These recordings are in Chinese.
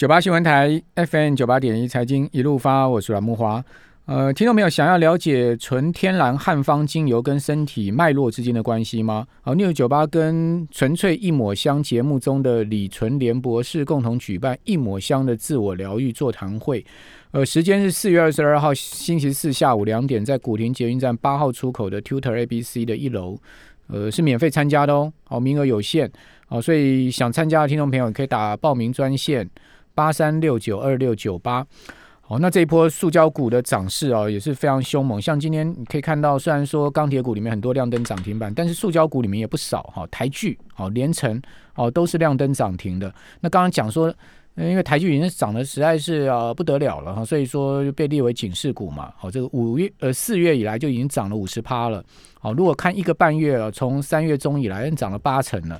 九八新闻台 FM 九八点一财经一路发，我是阮木华。呃，听众朋友想要了解纯天然汉方精油跟身体脉络之间的关系吗？好，New 九八跟纯粹一抹香节目中的李纯莲博士共同举办一抹香的自我疗愈座谈会。呃，时间是四月二十二号星期四下午两点，在古亭捷运站八号出口的 Tutor ABC 的一楼。呃，是免费参加的哦，好，名额有限，好，所以想参加的听众朋友可以打报名专线。八三六九二六九八，好，那这一波塑胶股的涨势哦，也是非常凶猛。像今天你可以看到，虽然说钢铁股里面很多亮灯涨停板，但是塑胶股里面也不少哈。台剧、好连城、哦都是亮灯涨停的。那刚刚讲说，因为台剧已经涨得实在是啊不得了了哈，所以说就被列为警示股嘛。好，这个五月呃四月以来就已经涨了五十趴了。好，如果看一个半月啊，从三月中以来涨了八成了。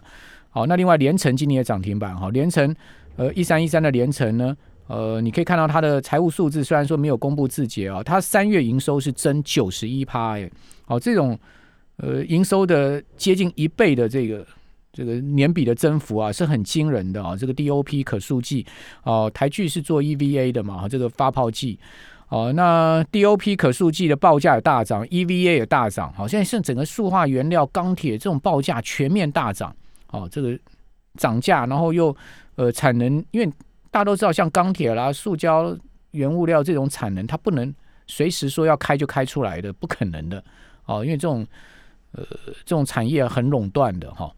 好，那另外连城今年也涨停板哈，连城。呃，一三一三的连城呢，呃，你可以看到它的财务数字，虽然说没有公布字节啊，它三月营收是增九十一趴，哎，好，这种呃营收的接近一倍的这个这个年比的增幅啊，是很惊人的啊。这个 DOP 可塑剂哦，台剧是做 EVA 的嘛，这个发泡剂哦，那 DOP 可塑剂的报价也大涨，EVA 也大涨，好，现在是整个塑化原料、钢铁这种报价全面大涨，哦，这个涨价，然后又。呃，产能，因为大家都知道，像钢铁啦、塑胶原物料这种产能，它不能随时说要开就开出来的，不可能的哦。因为这种呃，这种产业很垄断的哈。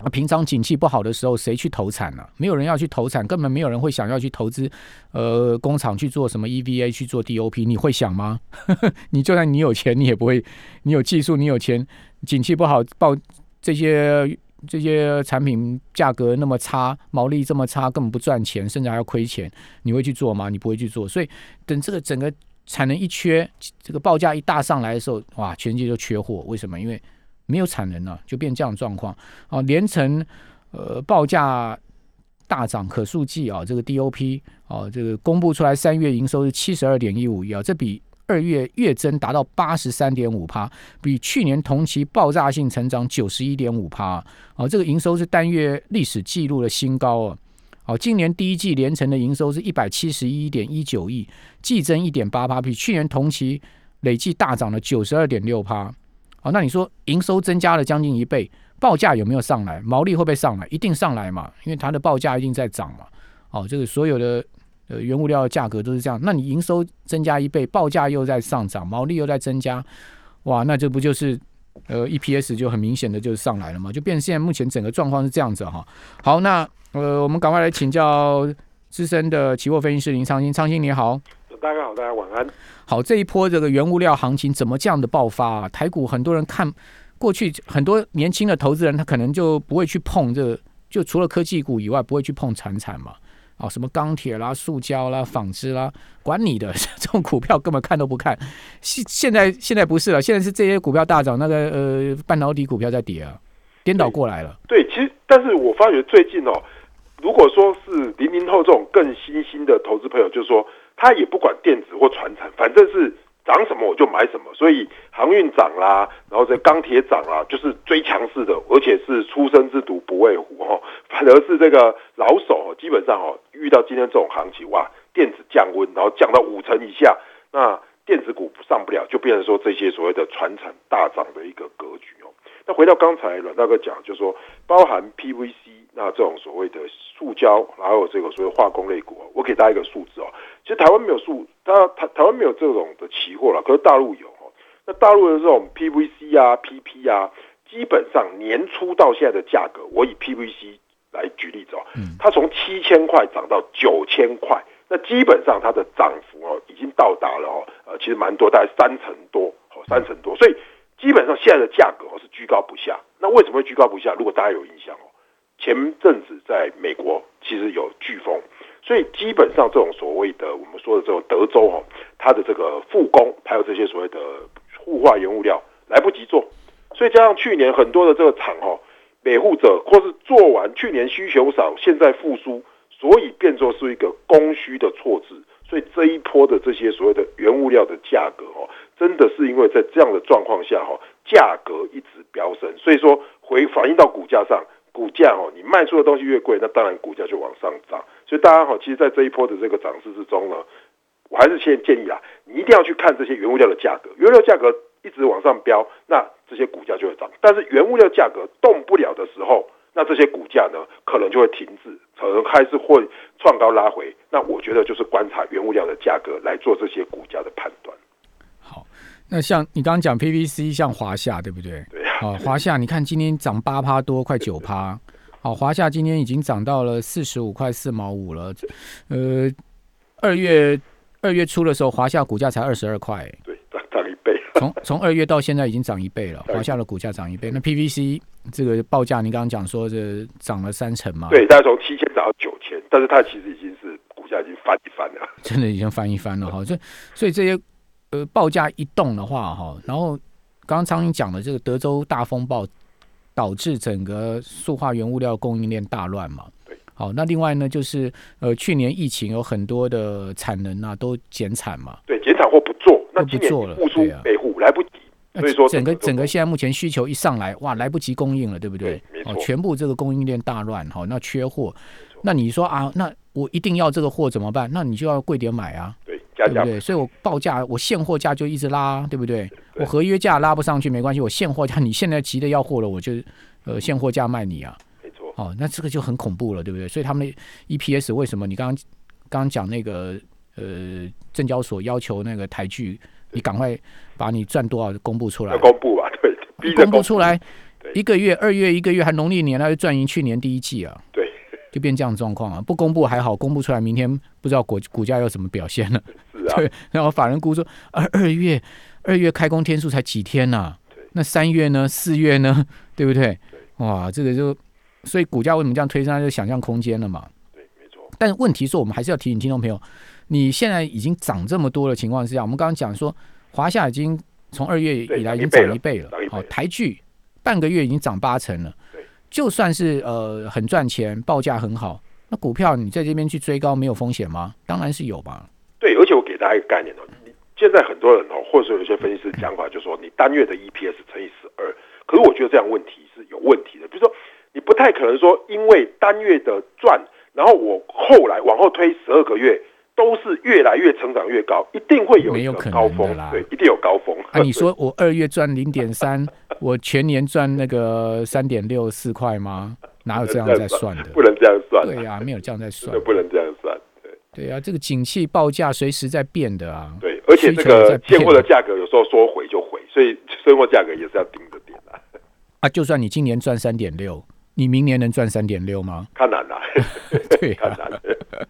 啊，平常景气不好的时候，谁去投产呢？没有人要去投产，根本没有人会想要去投资呃工厂去做什么 EVA 去做 DOP，你会想吗？你就算你有钱，你也不会，你有技术，你有钱，景气不好报这些。这些产品价格那么差，毛利这么差，根本不赚钱，甚至还要亏钱，你会去做吗？你不会去做。所以等这个整个产能一缺，这个报价一大上来的时候，哇，全世界就缺货。为什么？因为没有产能了，就变这样状况。啊，连成呃报价大涨，可数计啊，这个 DOP 啊，这个公布出来三月营收是七十二点一五亿啊，这比。二月月增达到八十三点五帕，比去年同期爆炸性成长九十一点五帕。哦，这个营收是单月历史记录的新高哦。哦，今年第一季连成的营收是一百七十一点一九亿，季增一点八帕，比去年同期累计大涨了九十二点六帕。哦，那你说营收增加了将近一倍，报价有没有上来？毛利会不会上来？一定上来嘛，因为它的报价一定在涨嘛。哦，这个所有的。呃，原物料的价格都是这样，那你营收增加一倍，报价又在上涨，毛利又在增加，哇，那这不就是呃 EPS 就很明显的就上来了嘛？就变现在目前整个状况是这样子哈。好，那呃，我们赶快来请教资深的期货分析师林昌兴，昌兴你好，大家好，大家晚安。好，这一波这个原物料行情怎么这样的爆发？啊？台股很多人看过去很多年轻的投资人，他可能就不会去碰这个，就除了科技股以外，不会去碰产产嘛。哦，什么钢铁啦、塑胶啦、纺织啦，管你的，这种股票根本看都不看。现现在现在不是了，现在是这些股票大涨，那个呃半导体股票在跌啊，颠倒过来了。对，其实但是我发觉最近哦，如果说是零零后这种更新兴的投资朋友，就是说他也不管电子或传产，反正是。涨什么我就买什么，所以航运涨啦，然后这钢铁涨啦，就是追强势的，而且是出生之犊不畏虎哈。反而是这个老手，基本上哦，遇到今天这种行情哇，电子降温，然后降到五成以下，那电子股上不了，就变成说这些所谓的传产大涨的一个格局哦。那回到刚才阮大哥讲，就是说包含 PVC 那这种所谓的塑胶，还有这个所谓化工类股我给大家一个数字哦。其实台湾没有塑，它台台湾没有这种的期货了，可是大陆有哦。那大陆的这种 PVC 啊、PP 啊，基本上年初到现在的价格，我以 PVC 来举例子哦，它从七千块涨到九千块，那基本上它的涨幅哦，已经到达了哦，呃，其实蛮多，大概三成多，哦，三成多，所以基本上现在的价格哦是居高不下。那为什么会居高不下？如果大家有印象哦，前阵子在美国其实有飓风。所以基本上这种所谓的我们说的这种德州哦，它的这个复工还有这些所谓的护化原物料来不及做，所以加上去年很多的这个厂哈，维护者或是做完去年需求少，现在复苏，所以变作是一个供需的错置，所以这一波的这些所谓的原物料的价格哦，真的是因为在这样的状况下哈，价格一直飙升，所以说回反映到股价上，股价哦，你卖出的东西越贵，那当然股价就往上涨。所以大家好，其实，在这一波的这个涨势之中呢，我还是先建议啊，你一定要去看这些原物料的价格，原物料价格一直往上飙，那这些股价就会涨。但是原物料价格动不了的时候，那这些股价呢，可能就会停滞，可能开始会创高拉回。那我觉得就是观察原物料的价格来做这些股价的判断。好，那像你刚刚讲 PVC，像华夏对不对？对啊。好，华夏，你看今天涨八趴多，快九趴。好，华夏今天已经涨到了四十五块四毛五了。呃，二月二月初的时候，华夏股价才二十二块。从从二月到现在已经涨一倍了，华夏的股价涨一倍。那 PVC 这个报价，你刚刚讲说这涨了三成嘛？对，大概从七千涨到九千，但是它其实已经是股价已经翻一番了。真的已经翻一番了哈，这所以这些呃报价一动的话哈，然后刚刚苍蝇讲的这个德州大风暴。导致整个塑化原物料供应链大乱嘛？对。好，那另外呢，就是呃，去年疫情有很多的产能啊都减产嘛。对，减产或不做，那不做了，复苏备户来不及。所以说，整个整个现在目前需求一上来，哇，来不及供应了，对不对？哦，全部这个供应链大乱，好，那缺货。那你说啊，那我一定要这个货怎么办？那你就要贵点买啊。对，对不对？所以我报价，我现货价就一直拉，对不对？我合约价拉不上去没关系，我现货价，你现在急着要货了，我就。呃，现货价卖你啊，没错。哦，那这个就很恐怖了，对不对？所以他们的 EPS 为什么？你刚刚刚刚讲那个呃，证交所要求那个台剧，你赶快把你赚多少公布出来。公布吧，对，公布出来，一个月、二月、一个月还农历年，那就赚赢去年第一季啊。对，就变这样状况啊。不公布还好，公布出来，明天不知道股股价要怎么表现了。是啊。对，然后法人估说，二二月二月开工天数才几天呐？那三月呢？四月呢？对不对？哇，这个就，所以股价为什么这样推升？就想象空间了嘛。对，没错。但问题是我们还是要提醒听众朋友，你现在已经涨这么多的情况之下，我们刚刚讲说，华夏已经从二月以来已经涨一倍了。好，台剧半个月已经涨八成了。就算是呃很赚钱，报价很好，那股票你在这边去追高没有风险吗？当然是有吧。对，而且我给大家一个概念哦，你现在很多人哦，或者说有些分析师讲法，就说你单月的 EPS 乘以十二。可是我觉得这样问题是有问题的，比如说你不太可能说，因为单月的赚，然后我后来往后推十二个月都是越来越成长越高，一定会有一个高峰啦，对，一定有高峰。啊，你说我二月赚零点三，我全年赚那个三点六四块吗？哪有这样在算的？不能这样算。对呀，没有这样在算，不能这样算。对对呀，这个景气报价随时在变的啊。对，而且这个现货的价格有时候说回就回，所以现货价格也是要盯着点。啊，就算你今年赚三点六，你明年能赚三点六吗？太难了，对，太难了。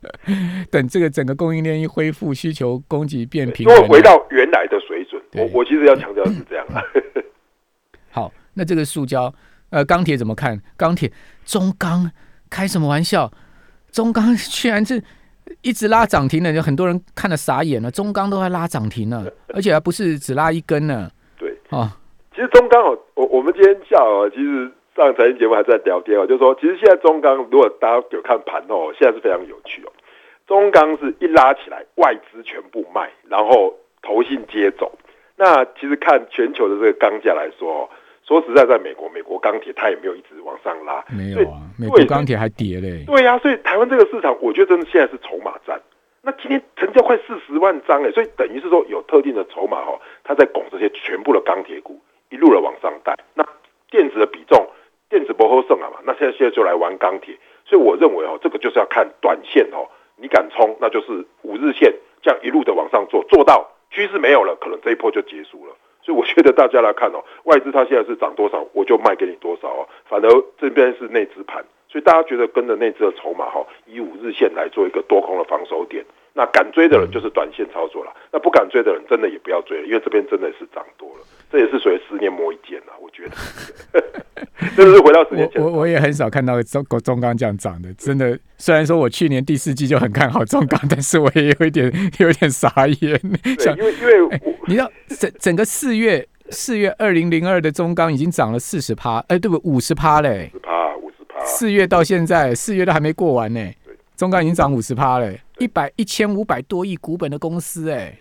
等这个整个供应链一恢复，需求供给变平，如果回到原来的水准，我我其实要强调是这样啊。好，那这个塑胶，呃，钢铁怎么看？钢铁中钢开什么玩笑？中钢居然是一直拉涨停的，就很多人看了傻眼了。中钢都在拉涨停了，而且还不是只拉一根呢。对，啊。其实中钢哦，我我们今天下午其实上财经节目还在聊天哦，就是说，其实现在中钢如果大家有看盘哦，现在是非常有趣哦。中钢是一拉起来，外资全部卖，然后投信接走。那其实看全球的这个钢价来说，说实在，在美国，美国钢铁它也没有一直往上拉，没有啊，美国钢铁还跌嘞。对呀，所以台湾这个市场，我觉得真的现在是筹码战。那今天成交快四十万张哎，所以等于是说有特定的筹码哦，它在拱这些全部的钢铁股。一路的往上带，那电子的剩了嘛？那现在现在就来玩钢铁，所以我认为哦，这个就是要看短线哦，你敢冲，那就是五日线这样一路的往上做，做到趋势没有了，可能这一波就结束了。所以我觉得大家来看哦，外资它现在是涨多少，我就卖给你多少哦，反而这边是内资盘，所以大家觉得跟着内资的筹码哈，以五日线来做一个多空的防守点。那敢追的人就是短线操作了，那不敢追的人真的也不要追了，因为这边真的是涨多了，这也是属于十年磨一剑了，我觉得。真的是回到十年前，我我也很少看到中中钢这样涨的，真的。虽然说我去年第四季就很看好中钢，但是我也有一点有点傻眼。对，因为因为你知道整整个四月四月二零零二的中钢已经涨了四十趴，哎，对不五十趴嘞，十趴五十趴。四月到现在，四月都还没过完呢。中钢已经涨五十趴了，一百一千五百多亿股本的公司，哎，对，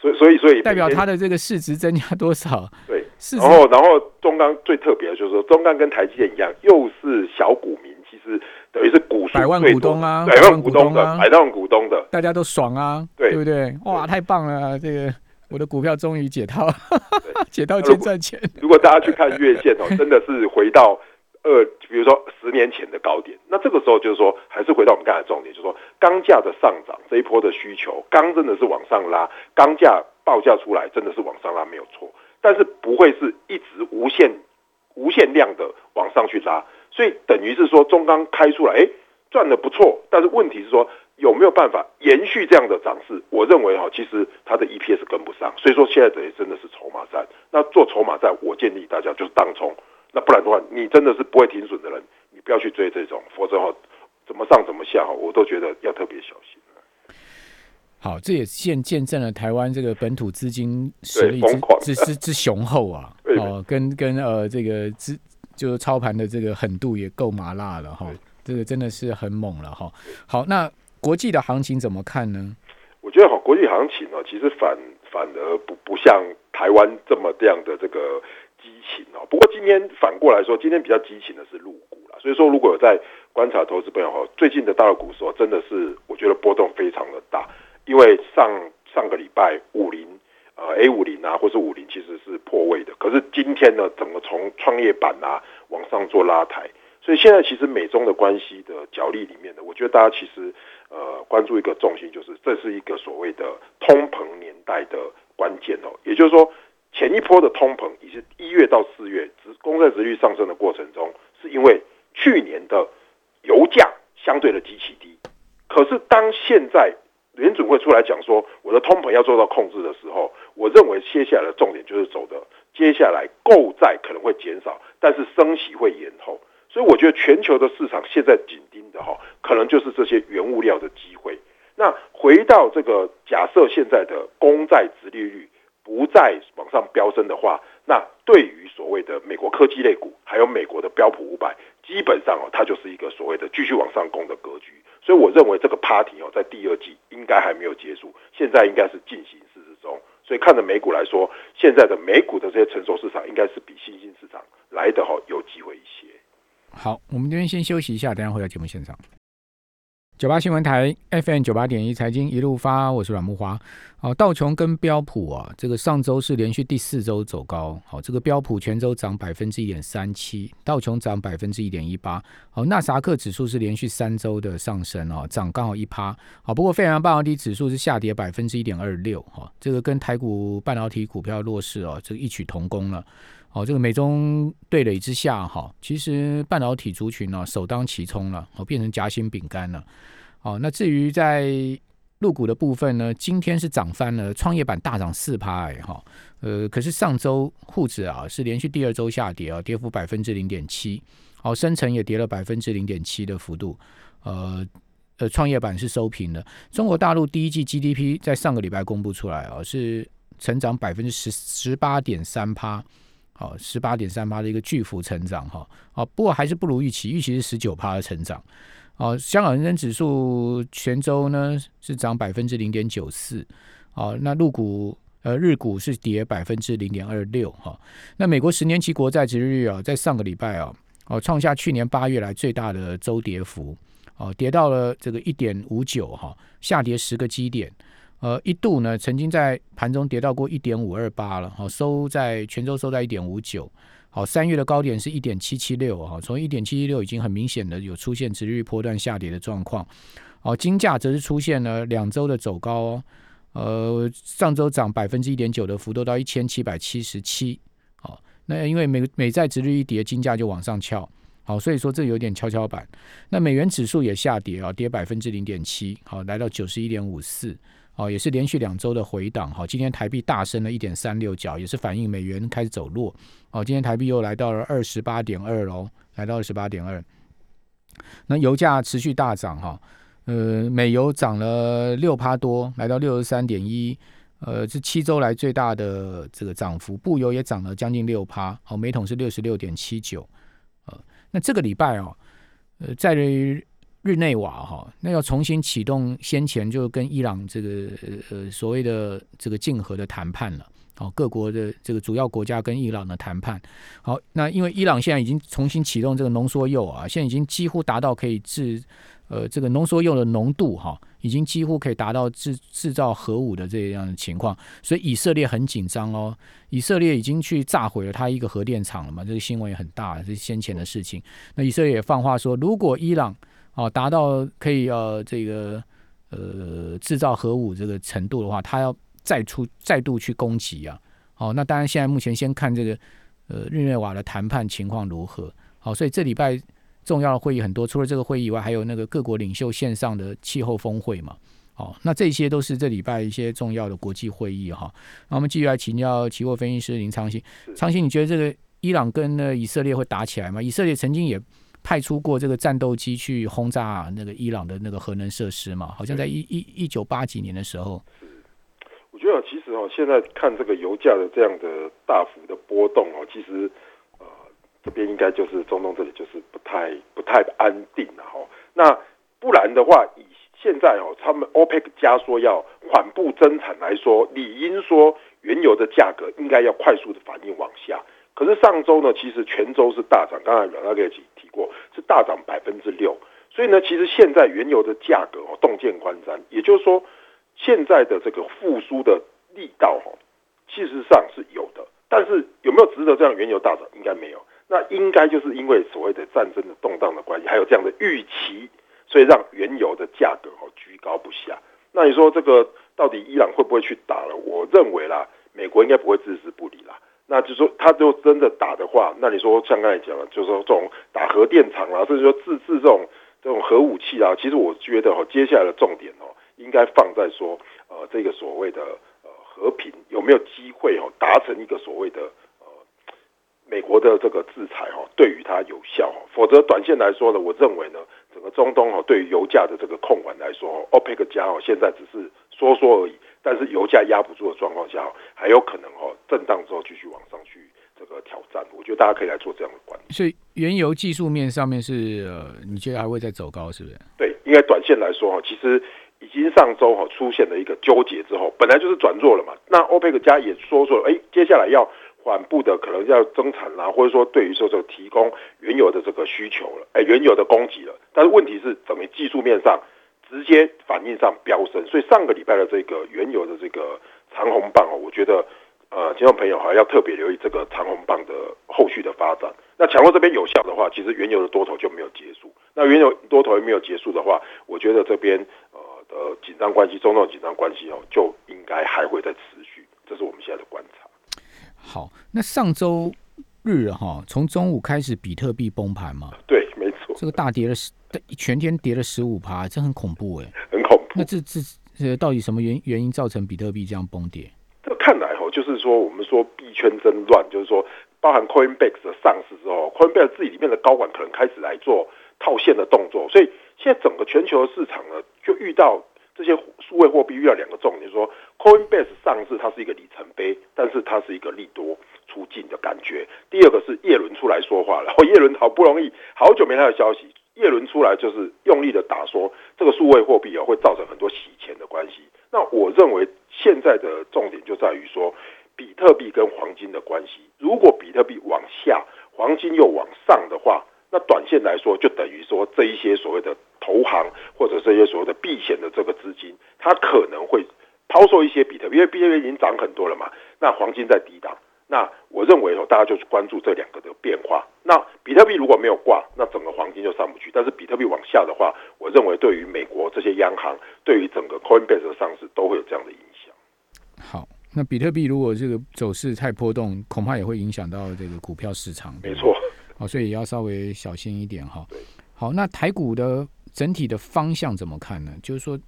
所以所以所以代表它的这个市值增加多少？对，然后然后中钢最特别的就是说，中钢跟台积电一样，又是小股民，其实等于是股百万股东啊，百万股东的，百万股东的，大家都爽啊，对不对？哇，太棒了，这个我的股票终于解套，解套钱赚钱。如果大家去看月线哦，真的是回到二，比如说十年前的高点，那这个时候就是说，还是回到我们刚才重点，就是说钢价的上涨这一波的需求，钢真的是往上拉，钢价报价出来真的是往上拉没有错，但是不会是一直无限。无限量的往上去拉，所以等于是说中钢开出来，哎，赚的不错。但是问题是说有没有办法延续这样的涨势？我认为哈，其实它的 EPS 跟不上，所以说现在等于真的是筹码战。那做筹码战，我建议大家就是当冲。那不然的话，你真的是不会停损的人，你不要去追这种，否则哈，怎么上怎么下哈，我都觉得要特别小心。好，这也见见证了台湾这个本土资金实力之之之雄厚啊！哦，跟跟呃这个资就是操盘的这个狠度也够麻辣了哈，这个真的是很猛了哈。好，那国际的行情怎么看呢？我觉得好，国际行情呢，其实反反而不不像台湾这么这样的这个今天反过来说，今天比较激情的是入股了。所以说，如果有在观察投资朋友，最近的大陆股市，真的是我觉得波动非常的大。因为上上个礼拜五零呃 A 五零啊，或是五零其实是破位的，可是今天呢，整个从创业板啊往上做拉抬，所以现在其实美中的关系的角力里面呢，我觉得大家其实呃关注一个重心，就是这是一个所谓的通膨年代的关键哦，也就是说前一波的通膨，已是一月到四月，公债值率上升的过程中，是因为去年的油价相对的极其低，可是当现在联准会出来讲说，我的通膨要做到控制的时候，我认为接下来的重点就是走的，接下来购债可能会减少，但是升息会延后，所以我觉得全球的市场现在紧盯的哈，可能就是这些原物料的机会。那回到这个假设，现在的公债殖利率不再往上飙升的话，那对于所谓的美国科技类股，还有美国的标普五百，基本上哦，它就是一个所谓的继续往上攻的格局。所以我认为这个 party 哦，在第二季应该还没有结束，现在应该是进行式之中。所以看着美股来说，现在的美股的这些成熟市场，应该是比新兴市场来的哦有机会一些。好，我们这边先休息一下，等下回到节目现场。九八新闻台 FM 九八点一财经一路发，我是阮木华。好，道琼跟标普啊，这个上周是连续第四周走高。好，这个标普全周涨百分之一点三七，道琼涨百分之一点一八。好，纳萨克指数是连续三周的上升哦，涨刚好一趴。好，不过费城半导体指数是下跌百分之一点二六。哈，这个跟台股半导体股票弱势哦，这个异曲同工了。好，这个美中对垒之下，哈，其实半导体族群呢首当其冲了，哦，变成夹心饼干了。好，那至于在入股的部分呢，今天是涨翻了，创业板大涨四趴，哎哈，呃，可是上周沪指啊是连续第二周下跌啊，跌幅百分之零点七，好，深成也跌了百分之零点七的幅度，呃呃，创业板是收平的。中国大陆第一季 GDP 在上个礼拜公布出来啊，是成长百分之十十八点三趴。哦，十八点三八的一个巨幅成长哈，哦，不过还是不如预期，预期是十九趴的成长。哦，香港恒生指数全周呢是涨百分之零点九四，哦，那陆股呃日股是跌百分之零点二六哈。那美国十年期国债值率啊，在上个礼拜啊，哦创下去年八月来最大的周跌幅，哦跌到了这个一点五九哈，下跌十个基点。呃，一度呢，曾经在盘中跌到过一点五二八了，好收在泉州收在一点五九，好三月的高点是一点七七六，哈，从一点七七六已经很明显的有出现直率波段下跌的状况，好金价则是出现了两周的走高哦，呃上周涨百分之一点九的幅度到一千七百七十七，好那因为美美债直率一跌，金价就往上翘，好所以说这有点跷跷板，那美元指数也下跌啊，跌百分之零点七，好来到九十一点五四。哦，也是连续两周的回档。哈，今天台币大升了一点三六角，也是反映美元开始走弱。哦，今天台币又来到了二十八点二喽，来到二十八点二。那油价持续大涨哈，呃，美油涨了六趴多，来到六十三点一，呃，是七周来最大的这个涨幅。布油也涨了将近六趴，哦，每桶是六十六点七九。呃，那这个礼拜哦，呃，在于。日内瓦哈，那要重新启动先前就跟伊朗这个呃所谓的这个竞合的谈判了。好，各国的这个主要国家跟伊朗的谈判。好，那因为伊朗现在已经重新启动这个浓缩铀啊，现在已经几乎达到可以制呃这个浓缩铀的浓度哈，已经几乎可以达到制制造核武的这样的情况，所以以色列很紧张哦。以色列已经去炸毁了他一个核电厂了嘛，这个新闻也很大，这是先前的事情。那以色列也放话说，如果伊朗哦达到可以呃这个呃制造核武这个程度的话，他要。再出再度去攻击啊！好，那当然现在目前先看这个呃日内瓦的谈判情况如何。好，所以这礼拜重要的会议很多，除了这个会议以外，还有那个各国领袖线上的气候峰会嘛。好，那这些都是这礼拜一些重要的国际会议哈。那我们继续来请教期货分析师林昌兴。昌兴，你觉得这个伊朗跟呢以色列会打起来吗？以色列曾经也派出过这个战斗机去轰炸那个伊朗的那个核能设施嘛？好像在一一一九八几年的时候。我觉得其实哦，现在看这个油价的这样的大幅的波动哦，其实呃这边应该就是中东这里就是不太不太安定了哈。那不然的话，以现在哦他们 OPEC 加说要缓步增产来说，理应说原油的价格应该要快速的反应往下。可是上周呢，其实全周是大涨，刚才阮大哥提提过是大涨百分之六。所以呢，其实现在原油的价格哦洞见观瞻，也就是说。现在的这个复苏的力道哦，事实上是有的，但是有没有值得这样原油大涨？应该没有。那应该就是因为所谓的战争的动荡的关系，还有这样的预期，所以让原油的价格哦居高不下。那你说这个到底伊朗会不会去打了？我认为啦，美国应该不会置之不理。那就说他就真的打的话，那你说像刚才讲了，就是说这种打核电厂啊，甚至说自制这种这种核武器啊，其实我觉得哈，接下来的重点哦。应该放在说，呃，这个所谓的呃和平有没有机会哦，达成一个所谓的呃美国的这个制裁哈，对于它有效哈，否则短线来说呢，我认为呢，整个中东哈对于油价的这个控管来说，OPEC 加哦现在只是说说而已，但是油价压不住的状况下，还有可能哦震荡之后继续往上去这个挑战，我觉得大家可以来做这样的管理所以原油技术面上面是呃，你觉得还会再走高是不是？对，应该短线来说哈，其实。已经上周哈出现了一个纠结之后，本来就是转弱了嘛。那欧佩克家也说说，哎，接下来要缓步的可能要增产啦，或者说对于说这个提供原油的这个需求了，哎，原油的供给了。但是问题是，整个技术面上直接反应上飙升，所以上个礼拜的这个原油的这个长红棒哦，我觉得呃，听众朋友哈要特别留意这个长红棒的后续的发展。那强弱这边有效的话，其实原油的多头就没有结束。那原油多头也没有结束的话，我觉得这边。呃的，紧张关系，中东紧张关系哦，就应该还会再持续，这是我们现在的观察。好，那上周日哈，从中午开始，比特币崩盘嘛？对，没错，这个大跌了十，全天跌了十五趴，这很恐怖哎，很恐怖。那这这这，到底什么原原因造成比特币这样崩跌？这看来哦，就是说我们说币圈真乱，就是说包含 Coinbase 的上市之后，Coinbase 自己里面的高管可能开始来做套现的动作，所以。现在整个全球的市场呢，就遇到这些数位货币遇到两个重点，说 Coinbase 上市它是一个里程碑，但是它是一个利多出尽的感觉。第二个是叶伦出来说话了，叶伦好不容易好久没他的消息，叶伦出来就是用力的打说这个数位货币啊会造成很多洗钱的关系。那我认为现在的重点就在于说比特币跟黄金的关系，如果比特币往下，黄金又往上的话。那短线来说，就等于说这一些所谓的投行或者这些所谓的避险的这个资金，它可能会抛售一些比特币，因为比特币已经涨很多了嘛。那黄金在低档，那我认为哦，大家就是关注这两个的变化。那比特币如果没有挂，那整个黄金就上不去。但是比特币往下的话，我认为对于美国这些央行，对于整个 Coinbase 的上市都会有这样的影响。好，那比特币如果这个走势太波动，恐怕也会影响到这个股票市场。没错。哦，所以也要稍微小心一点哈。好，那台股的整体的方向怎么看呢？就是说，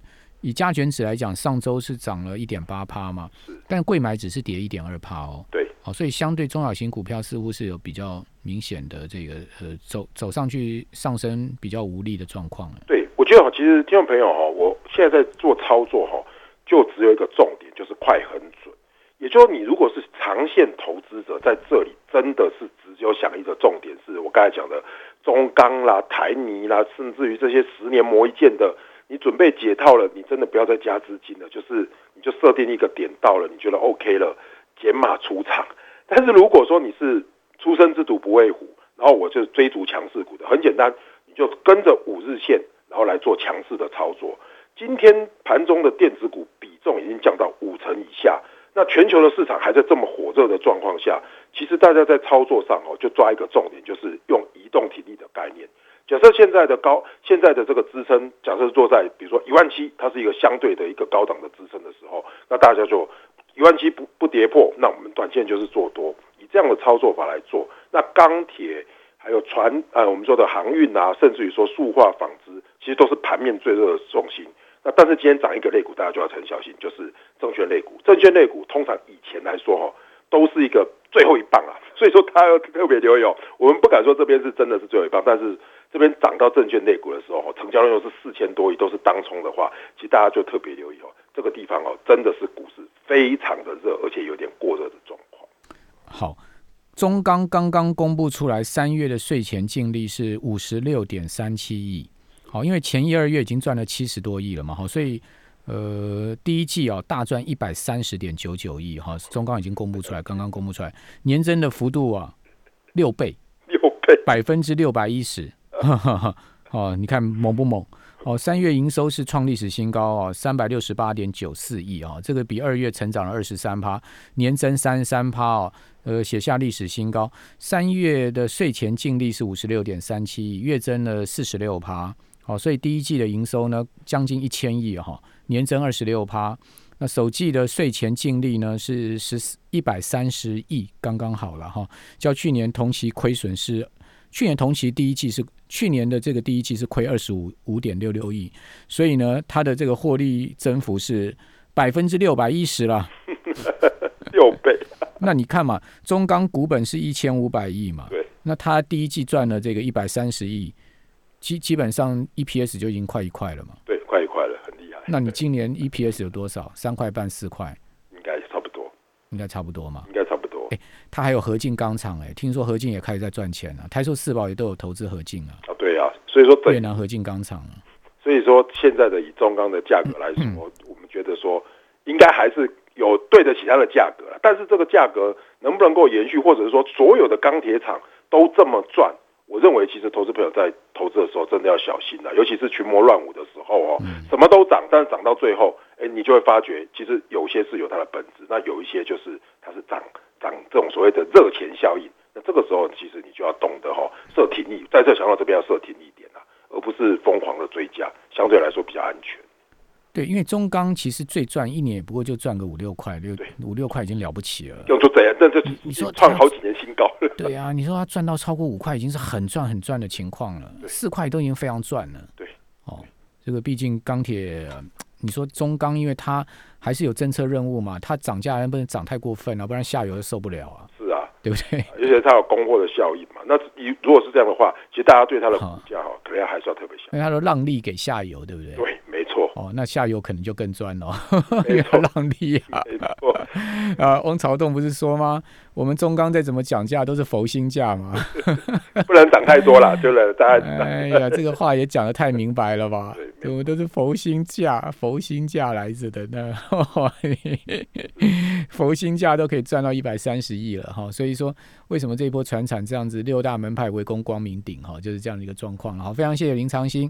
以加权指来讲，上周是涨了一点八趴嘛，但贵买只是跌一点二趴哦。对，好，所以相对中小型股票似乎是有比较明显的这个呃走走上去上升比较无力的状况。对，我觉得其实听众朋友哈，我现在在做操作哈，就只有一个重点，就是快很准。也就是，你如果是长线投资者，在这里真的是只有想一个重点，是我刚才讲的中钢啦、台泥啦，甚至于这些十年磨一剑的，你准备解套了，你真的不要再加资金了，就是你就设定一个点到了，你觉得 OK 了，减码出场。但是如果说你是出生之犊不畏虎，然后我就追逐强势股的，很简单，你就跟着五日线，然后来做强势的操作。今天盘中的电子股比重已经降到五成以下，那全球的市场还在这么火热的状况下，其实大家在操作上哦，就抓一个重点，就是用移动体力的概念。假设现在的高，现在的这个支撑，假设坐在比如说一万七，它是一个相对的一个高档的支撑的时候，那大家就一万七不不跌破，那我们短线就是做多，以这样的操作法来做。那钢铁还有船，呃，我们说的航运啊，甚至于说塑化、纺织，其实都是盘面最热的重心。那但是今天涨一个类股，大家就要很小心，就是证券类股。证券类股通常以前来说哈，都是一个最后一棒啊，所以说它要特别留意哦。我们不敢说这边是真的是最后一棒，但是这边涨到证券类股的时候，成交量又是四千多亿，都是当冲的话，其实大家就特别留意哦。这个地方哦，真的是股市非常的热，而且有点过热的状况。好，中钢刚刚公布出来，三月的税前净利是五十六点三七亿。好，因为前一二月已经赚了七十多亿了嘛，好，所以呃第一季哦大赚一百三十点九九亿哈，中钢已经公布出来，刚刚公布出来，年增的幅度啊六倍，六倍，百分之六百一十，哦，你看猛不猛？哦，三月营收是创历史新高哦，三百六十八点九四亿啊，这个比二月成长了二十三趴，年增三十三趴哦，呃，写下历史新高。三月的税前净利是五十六点三七亿，月增了四十六趴。好，所以第一季的营收呢，将近一千亿哈，年增二十六趴。那首季的税前净利呢是十四一百三十亿，刚刚好了哈。较去年同期亏损是，去年同期第一季是去年的这个第一季是亏二十五五点六六亿，所以呢，它的这个获利增幅是百分之六百一十了，六倍。那你看嘛，中钢股本是一千五百亿嘛，对，那它第一季赚了这个一百三十亿。基基本上 EPS 就已经快一块了嘛？对，快一块了，很厉害。那你今年 EPS 有多少？三块半、四块？应该差不多。应该差不多嘛？应该。哎，它还有合进钢厂哎，听说合进也开始在赚钱了。台塑、四宝也都有投资合进啊。啊，对啊，所以说越南合进钢厂啊。所以说现在的以中钢的价格来说，我们觉得说应该还是有对得起它的价格了。但是这个价格能不能够延续，或者是说所有的钢铁厂都这么赚？我认为，其实投资朋友在投资的时候，真的要小心了，尤其是群魔乱舞的时候哦，什么都涨，但是涨到最后，哎，你就会发觉，其实有些是有它的本质，那有一些就是它是涨涨这种所谓的热钱效应。那这个时候，其实你就要懂得哈设停利，在这强到这边要设停利点啊，而不是疯狂的追加，相对来说比较安全。对，因为中钢其实最赚一年也不过就赚个五六块，六五六块已经了不起了。用出怎样？这这你说创好几年新高了。对啊，你说他赚到超过五块，已经是很赚很赚的情况了。四块都已经非常赚了。对，哦，这个毕竟钢铁，你说中钢，因为它还是有政策任务嘛，它涨价不能涨太过分啊，不然下游受不了啊。是啊，对不对？而且它有供货的效应嘛。那你如果是这样的话，其实大家对它的股价哈，可能还是要特别小。因为它的让利给下游，对不对？对。错哦，那下游可能就更赚了，没错，浪利啊，啊，翁朝栋不是说吗？我们中钢再怎么讲价都是佛心价嘛，不能涨太多了，对了，大家。哎呀，这个话也讲的太明白了吧？我们都是佛心价，佛心价来着的，那佛心价都可以赚到一百三十亿了哈。所以说，为什么这一波船产这样子六大门派围攻光明顶哈，就是这样的一个状况。好，非常谢谢林长兴。